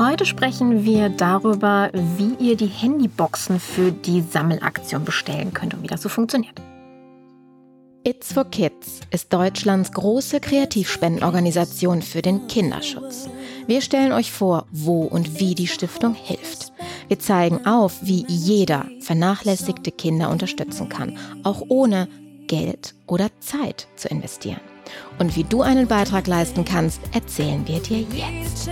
Heute sprechen wir darüber, wie ihr die Handyboxen für die Sammelaktion bestellen könnt und wie das so funktioniert. It's for Kids ist Deutschlands große Kreativspendenorganisation für den Kinderschutz. Wir stellen euch vor, wo und wie die Stiftung hilft. Wir zeigen auf, wie jeder vernachlässigte Kinder unterstützen kann, auch ohne Geld oder Zeit zu investieren. Und wie du einen Beitrag leisten kannst, erzählen wir dir jetzt.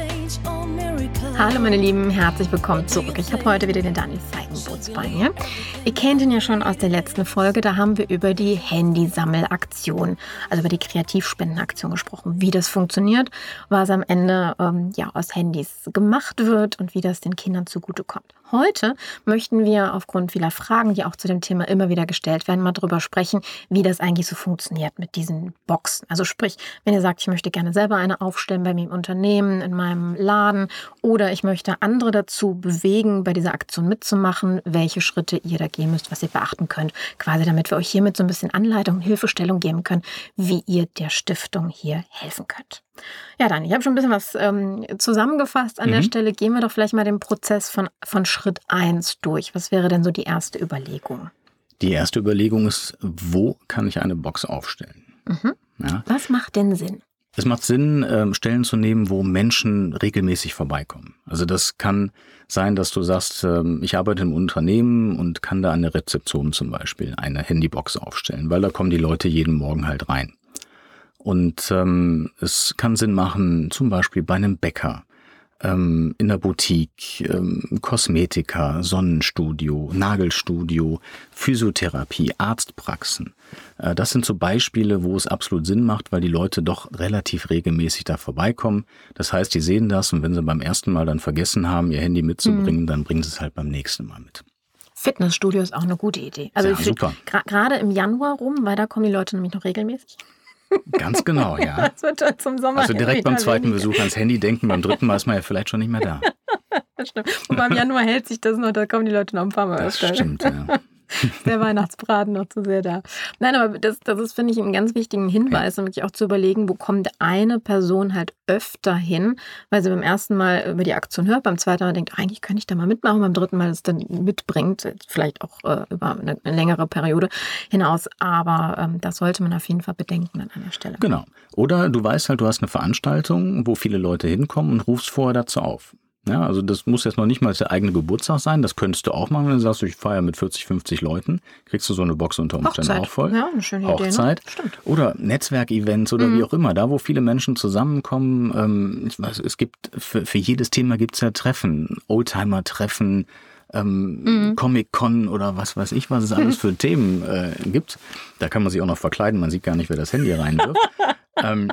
Hallo meine Lieben, herzlich willkommen zurück. Ich habe heute wieder den Daniel Feigenbutz bei mir. Ihr kennt ihn ja schon aus der letzten Folge, da haben wir über die Handysammelaktion, also über die Kreativspendenaktion gesprochen, wie das funktioniert, was am Ende ähm, ja aus Handys gemacht wird und wie das den Kindern zugutekommt. Heute möchten wir aufgrund vieler Fragen, die auch zu dem Thema immer wieder gestellt werden, mal darüber sprechen, wie das eigentlich so funktioniert mit diesen Boxen. Also sprich, wenn ihr sagt, ich möchte gerne selber eine aufstellen bei mir im Unternehmen, in meinem Laden oder ich möchte andere dazu bewegen, bei dieser Aktion mitzumachen, welche Schritte ihr da gehen müsst, was ihr beachten könnt, quasi damit wir euch hiermit so ein bisschen Anleitung und Hilfestellung geben können, wie ihr der Stiftung hier helfen könnt. Ja, dann, ich habe schon ein bisschen was ähm, zusammengefasst an mhm. der Stelle. Gehen wir doch vielleicht mal den Prozess von, von Schritt 1 durch. Was wäre denn so die erste Überlegung? Die erste Überlegung ist, wo kann ich eine Box aufstellen? Mhm. Ja. Was macht denn Sinn? Es macht Sinn, ähm, Stellen zu nehmen, wo Menschen regelmäßig vorbeikommen. Also das kann sein, dass du sagst, ähm, ich arbeite im Unternehmen und kann da an der Rezeption zum Beispiel eine Handybox aufstellen, weil da kommen die Leute jeden Morgen halt rein. Und ähm, es kann Sinn machen, zum Beispiel bei einem Bäcker, ähm, in der Boutique, ähm, Kosmetika, Sonnenstudio, Nagelstudio, Physiotherapie, Arztpraxen. Äh, das sind so Beispiele, wo es absolut Sinn macht, weil die Leute doch relativ regelmäßig da vorbeikommen. Das heißt, die sehen das und wenn sie beim ersten Mal dann vergessen haben, ihr Handy mitzubringen, mhm. dann bringen sie es halt beim nächsten Mal mit. Fitnessstudio ist auch eine gute Idee. Also ja, super. Gerade im Januar rum, weil da kommen die Leute nämlich noch regelmäßig. Ganz genau, ja. Das wird dann zum Sommer. Also direkt beim zweiten. Besuch ans Handy denken, beim dritten Mal ist man ja vielleicht schon nicht mehr da. das stimmt. Und beim Januar hält sich das noch, da kommen die Leute noch ein paar Mal Das öfter. stimmt, ja. der Weihnachtsbraten noch zu sehr da. Nein, aber das, das ist, finde ich, einen ganz wichtigen Hinweis, ja. nämlich auch zu überlegen, wo kommt eine Person halt öfter hin, weil sie beim ersten Mal über die Aktion hört, beim zweiten Mal denkt, eigentlich könnte ich da mal mitmachen, beim dritten Mal es dann mitbringt, vielleicht auch äh, über eine, eine, längere Periode hinaus. Aber ähm, das sollte man auf jeden Fall bedenken an einer Stelle. Genau. Oder du weißt halt, du hast eine Veranstaltung, wo viele Leute hinkommen und rufst vorher dazu auf. Ja, also das muss jetzt noch nicht mal der eigene Geburtstag sein. Das könntest du auch machen, wenn du sagst, ich feiere mit 40, 50 Leuten. Kriegst du so eine Box unter Umständen Hochzeit. auch voll. Ja, eine schöne Hochzeit. Idee. Ne? Oder Netzwerkevents oder mhm. wie auch immer. Da, wo viele Menschen zusammenkommen. Ähm, ich weiß, es gibt, für, für jedes Thema gibt es ja Treffen. Oldtimer-Treffen. Ähm, mhm. Comic-Con oder was weiß ich, was es alles für Themen äh, gibt. Da kann man sich auch noch verkleiden, man sieht gar nicht, wer das Handy reinwirft. ähm,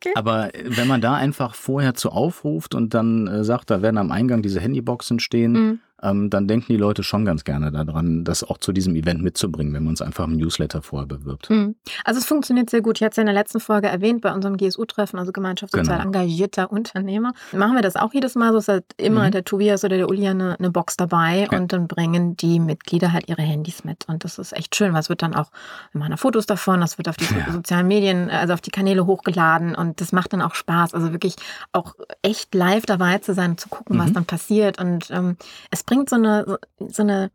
Okay. Aber äh, wenn man da einfach vorher zu aufruft und dann äh, sagt, da werden am Eingang diese Handyboxen stehen, mhm ähm, dann denken die Leute schon ganz gerne daran, das auch zu diesem Event mitzubringen, wenn man es einfach im Newsletter vorher bewirbt. Mhm. Also es funktioniert sehr gut. Ich hatte es ja in der letzten Folge erwähnt, bei unserem GSU-Treffen, also Gemeinschaft sozial genau. engagierter Unternehmer, machen wir das auch jedes Mal. So ist halt immer mhm. der Tobias oder der Uli eine, eine Box dabei ja. und dann bringen die Mitglieder halt ihre Handys mit. Und das ist echt schön, weil es wird dann auch, wir machen Fotos davon, das wird auf die ja. sozialen Medien, also auf die Kanäle hochgeladen und das macht dann auch Spaß. Also wirklich auch echt live dabei zu sein und zu gucken, mhm. was dann passiert. Und ähm, es bringt so eine, so eine,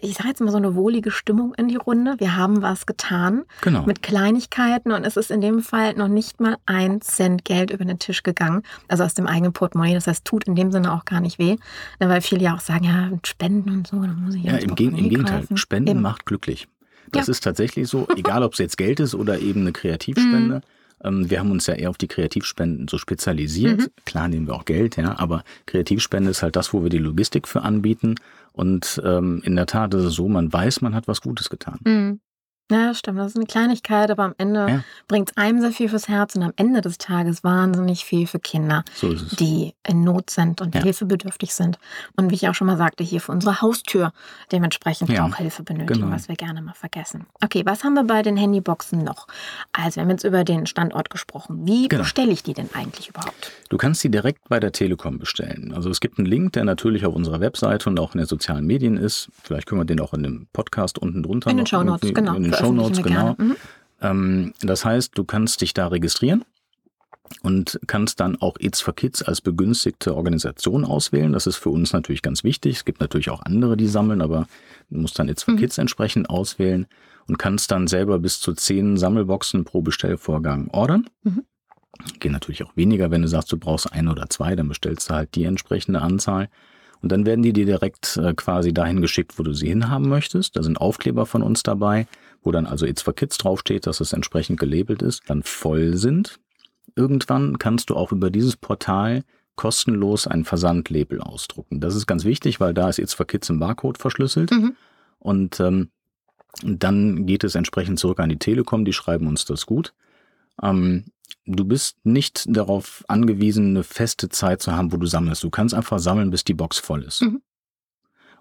ich sage jetzt mal so eine wohlige Stimmung in die Runde. Wir haben was getan genau. mit Kleinigkeiten und es ist in dem Fall noch nicht mal ein Cent Geld über den Tisch gegangen, also aus dem eigenen Portemonnaie. Das heißt, tut in dem Sinne auch gar nicht weh, weil viele ja auch sagen, ja, Spenden und so, dann muss ich ja im, Geg im Gegenteil, Spenden eben. macht glücklich. Das ja. ist tatsächlich so, egal ob es jetzt Geld ist oder eben eine Kreativspende. Ähm, wir haben uns ja eher auf die Kreativspenden so spezialisiert. Mhm. Klar nehmen wir auch Geld, ja, aber Kreativspende ist halt das, wo wir die Logistik für anbieten. Und ähm, in der Tat ist es so, man weiß, man hat was Gutes getan. Mhm. Ja, stimmt. Das ist eine Kleinigkeit, aber am Ende ja. bringt es einem sehr viel fürs Herz und am Ende des Tages wahnsinnig viel für Kinder, so die in Not sind und ja. hilfebedürftig sind. Und wie ich auch schon mal sagte, hier für unsere Haustür dementsprechend ja. auch Hilfe benötigen, genau. was wir gerne mal vergessen. Okay, was haben wir bei den Handyboxen noch? Also, wir haben jetzt über den Standort gesprochen. Wie genau. bestelle ich die denn eigentlich überhaupt? Du kannst die direkt bei der Telekom bestellen. Also, es gibt einen Link, der natürlich auf unserer Webseite und auch in den sozialen Medien ist. Vielleicht können wir den auch in dem Podcast unten drunter In den Show Notes, genau. Show Notes, genau. Mhm. Ähm, das heißt, du kannst dich da registrieren und kannst dann auch It's for Kids als begünstigte Organisation auswählen. Das ist für uns natürlich ganz wichtig. Es gibt natürlich auch andere, die sammeln, aber du musst dann It's for mhm. Kids entsprechend auswählen und kannst dann selber bis zu zehn Sammelboxen pro Bestellvorgang ordern. Mhm. Geht natürlich auch weniger, wenn du sagst, du brauchst ein oder zwei, dann bestellst du halt die entsprechende Anzahl. Und dann werden die dir direkt äh, quasi dahin geschickt, wo du sie hinhaben möchtest. Da sind Aufkleber von uns dabei, wo dann also It's for Kids draufsteht, dass es entsprechend gelabelt ist, dann voll sind. Irgendwann kannst du auch über dieses Portal kostenlos ein Versandlabel ausdrucken. Das ist ganz wichtig, weil da ist It's for Kids im Barcode verschlüsselt. Mhm. Und ähm, dann geht es entsprechend zurück an die Telekom, die schreiben uns das gut. Ähm, du bist nicht darauf angewiesen, eine feste Zeit zu haben, wo du sammelst. Du kannst einfach sammeln, bis die Box voll ist. Mhm.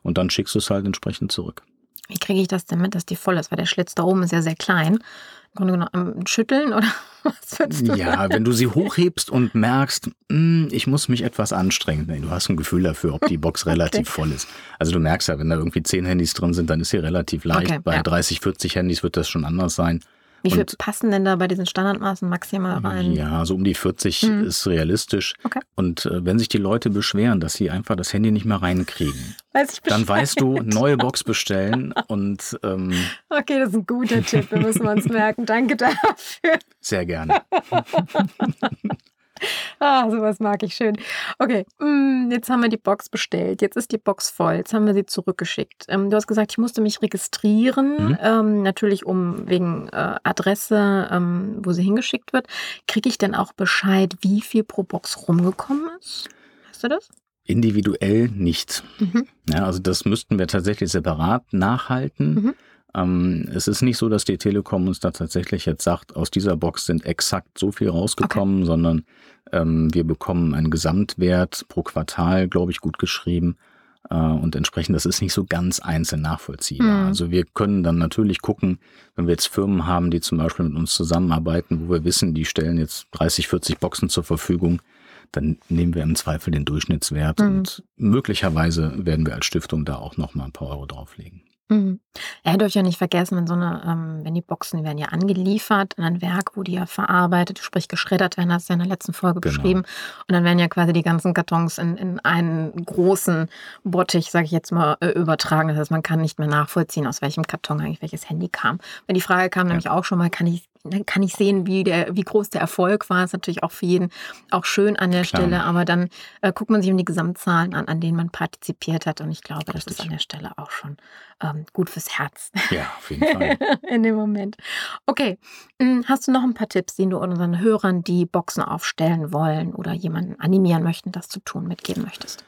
Und dann schickst du es halt entsprechend zurück. Wie kriege ich das denn mit, dass die voll ist? Weil der Schlitz da oben ist ja sehr klein. Im Grunde genommen schütteln oder was würdest du Ja, wenn du sie hochhebst und merkst, hm, ich muss mich etwas anstrengen. Nee, du hast ein Gefühl dafür, ob die Box relativ okay. voll ist. Also du merkst ja, wenn da irgendwie zehn Handys drin sind, dann ist sie relativ leicht. Okay, Bei ja. 30, 40 Handys wird das schon anders sein. Wie viel und, passen denn da bei diesen Standardmaßen maximal rein? Ja, so um die 40 hm. ist realistisch. Okay. Und äh, wenn sich die Leute beschweren, dass sie einfach das Handy nicht mehr reinkriegen, Weiß dann weißt du, neue Box bestellen und ähm, Okay, das ist ein guter Tipp, wir müssen uns merken. Danke dafür. Sehr gerne. Ah, sowas mag ich schön. Okay, mm, jetzt haben wir die Box bestellt. Jetzt ist die Box voll. Jetzt haben wir sie zurückgeschickt. Ähm, du hast gesagt, ich musste mich registrieren, mhm. ähm, natürlich um wegen äh, Adresse, ähm, wo sie hingeschickt wird. Kriege ich denn auch Bescheid, wie viel pro Box rumgekommen ist? Weißt du das? Individuell nicht. Mhm. Ja, also das müssten wir tatsächlich separat nachhalten. Mhm. Ähm, es ist nicht so, dass die Telekom uns da tatsächlich jetzt sagt, aus dieser Box sind exakt so viel rausgekommen, okay. sondern ähm, wir bekommen einen Gesamtwert pro Quartal, glaube ich, gut geschrieben. Äh, und entsprechend, das ist nicht so ganz einzeln nachvollziehbar. Mhm. Also wir können dann natürlich gucken, wenn wir jetzt Firmen haben, die zum Beispiel mit uns zusammenarbeiten, wo wir wissen, die stellen jetzt 30, 40 Boxen zur Verfügung, dann nehmen wir im Zweifel den Durchschnittswert mhm. und möglicherweise werden wir als Stiftung da auch noch mal ein paar Euro drauflegen. Mhm. Ja, dürft ja nicht vergessen, wenn so eine, ähm, wenn die Boxen werden ja angeliefert in ein Werk, wo die ja verarbeitet, sprich geschreddert werden, hast du ja in der letzten Folge genau. beschrieben. Und dann werden ja quasi die ganzen Kartons in, in einen großen Bottich, sage ich jetzt mal, äh, übertragen. Das heißt, man kann nicht mehr nachvollziehen, aus welchem Karton eigentlich welches Handy kam. Wenn die Frage kam ja. nämlich auch schon mal, kann ich dann kann ich sehen, wie, der, wie groß der Erfolg war. Ist natürlich auch für jeden auch schön an der Klar. Stelle, aber dann äh, guckt man sich um die Gesamtzahlen an, an denen man partizipiert hat. Und ich glaube, Richtig. das ist an der Stelle auch schon ähm, gut fürs Herz. Ja, auf jeden Fall. In dem Moment. Okay, hm, hast du noch ein paar Tipps, die du unseren Hörern, die Boxen aufstellen wollen oder jemanden animieren möchten, das zu tun, mitgeben möchtest?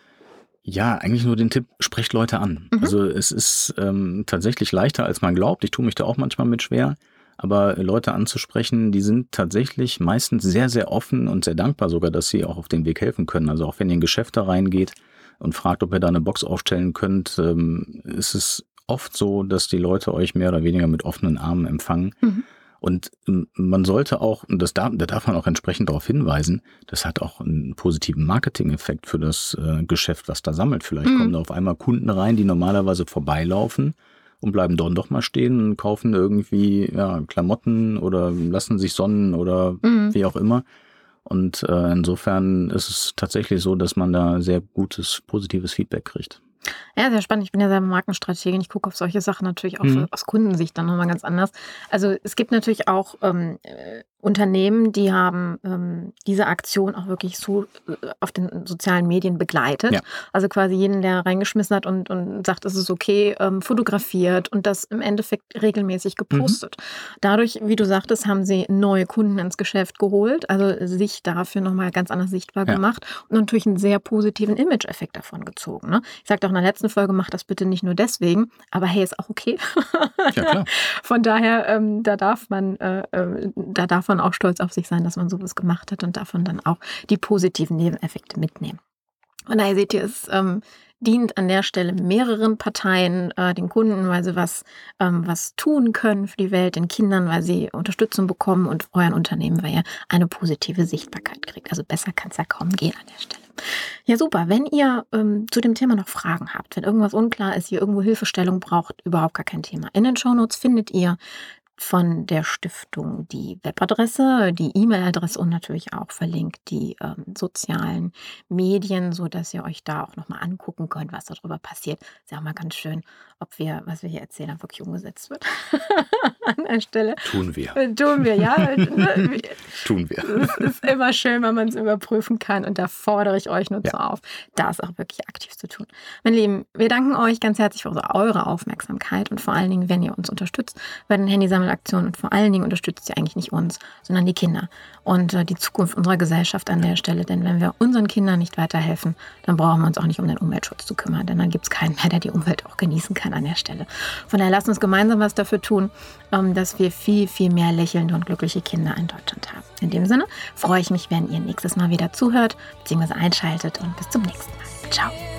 Ja, eigentlich nur den Tipp, sprecht Leute an. Mhm. Also es ist ähm, tatsächlich leichter, als man glaubt. Ich tue mich da auch manchmal mit schwer. Aber Leute anzusprechen, die sind tatsächlich meistens sehr, sehr offen und sehr dankbar sogar, dass sie auch auf den Weg helfen können. Also auch wenn ihr in Geschäfte reingeht und fragt, ob ihr da eine Box aufstellen könnt, ähm, ist es oft so, dass die Leute euch mehr oder weniger mit offenen Armen empfangen. Mhm. Und ähm, man sollte auch, und das darf, da darf man auch entsprechend darauf hinweisen, das hat auch einen positiven Marketing-Effekt für das äh, Geschäft, was da sammelt. Vielleicht mhm. kommen da auf einmal Kunden rein, die normalerweise vorbeilaufen und bleiben dort doch mal stehen und kaufen irgendwie ja, Klamotten oder lassen sich sonnen oder mhm. wie auch immer. Und äh, insofern ist es tatsächlich so, dass man da sehr gutes, positives Feedback kriegt. Ja, sehr spannend. Ich bin ja selber Markenstrategin. Ich gucke auf solche Sachen natürlich auch mhm. aus Kundensicht dann nochmal ganz anders. Also es gibt natürlich auch ähm, äh, Unternehmen, die haben ähm, diese Aktion auch wirklich so äh, auf den sozialen Medien begleitet. Ja. Also quasi jeden, der reingeschmissen hat und, und sagt, es ist okay, ähm, fotografiert und das im Endeffekt regelmäßig mhm. gepostet. Mhm. Dadurch, wie du sagtest, haben sie neue Kunden ins Geschäft geholt, also sich dafür nochmal ganz anders sichtbar ja. gemacht und natürlich einen sehr positiven Image-Effekt davon gezogen. Ne? Ich sagte auch in der letzten Folge, mach das bitte nicht nur deswegen, aber hey, ist auch okay. Ja. Von daher, ähm, da darf man, äh, äh da darf man auch stolz auf sich sein, dass man sowas gemacht hat und davon dann auch die positiven Nebeneffekte mitnehmen. Und daher seht ihr, es ähm, dient an der Stelle mehreren Parteien, äh, den Kunden, weil sie was, ähm, was tun können für die Welt, den Kindern, weil sie Unterstützung bekommen und euren Unternehmen, weil ihr eine positive Sichtbarkeit kriegt. Also besser kann es ja kaum gehen an der Stelle. Ja, super. Wenn ihr ähm, zu dem Thema noch Fragen habt, wenn irgendwas unklar ist, ihr irgendwo Hilfestellung braucht, überhaupt gar kein Thema. In den Shownotes findet ihr von der Stiftung die Webadresse, die E-Mail-Adresse und natürlich auch verlinkt die ähm, sozialen Medien, so dass ihr euch da auch nochmal angucken könnt, was darüber passiert. Ist ja auch mal ganz schön, ob wir, was wir hier erzählen, wirklich umgesetzt wird. An der Stelle. Tun wir. Äh, tun wir, ja. Tun wir. Es ist immer schön, wenn man es überprüfen kann und da fordere ich euch nur ja. zu auf, das auch wirklich aktiv zu tun. Meine Lieben, wir danken euch ganz herzlich für eure Aufmerksamkeit und vor allen Dingen, wenn ihr uns unterstützt bei den Handysammelaktionen und vor allen Dingen unterstützt ihr eigentlich nicht uns, sondern die Kinder und äh, die Zukunft unserer Gesellschaft an der Stelle. Denn wenn wir unseren Kindern nicht weiterhelfen, dann brauchen wir uns auch nicht um den Umweltschutz zu kümmern, denn dann gibt es keinen mehr, der die Umwelt auch genießen kann an der Stelle. Von daher lasst uns gemeinsam was dafür tun, ähm, dass wir viel, viel mehr lächelnde und glückliche Kinder in Deutschland haben. In dem Sinne freue ich mich, wenn ihr nächstes Mal wieder zuhört bzw. einschaltet und bis zum nächsten Mal. Ciao.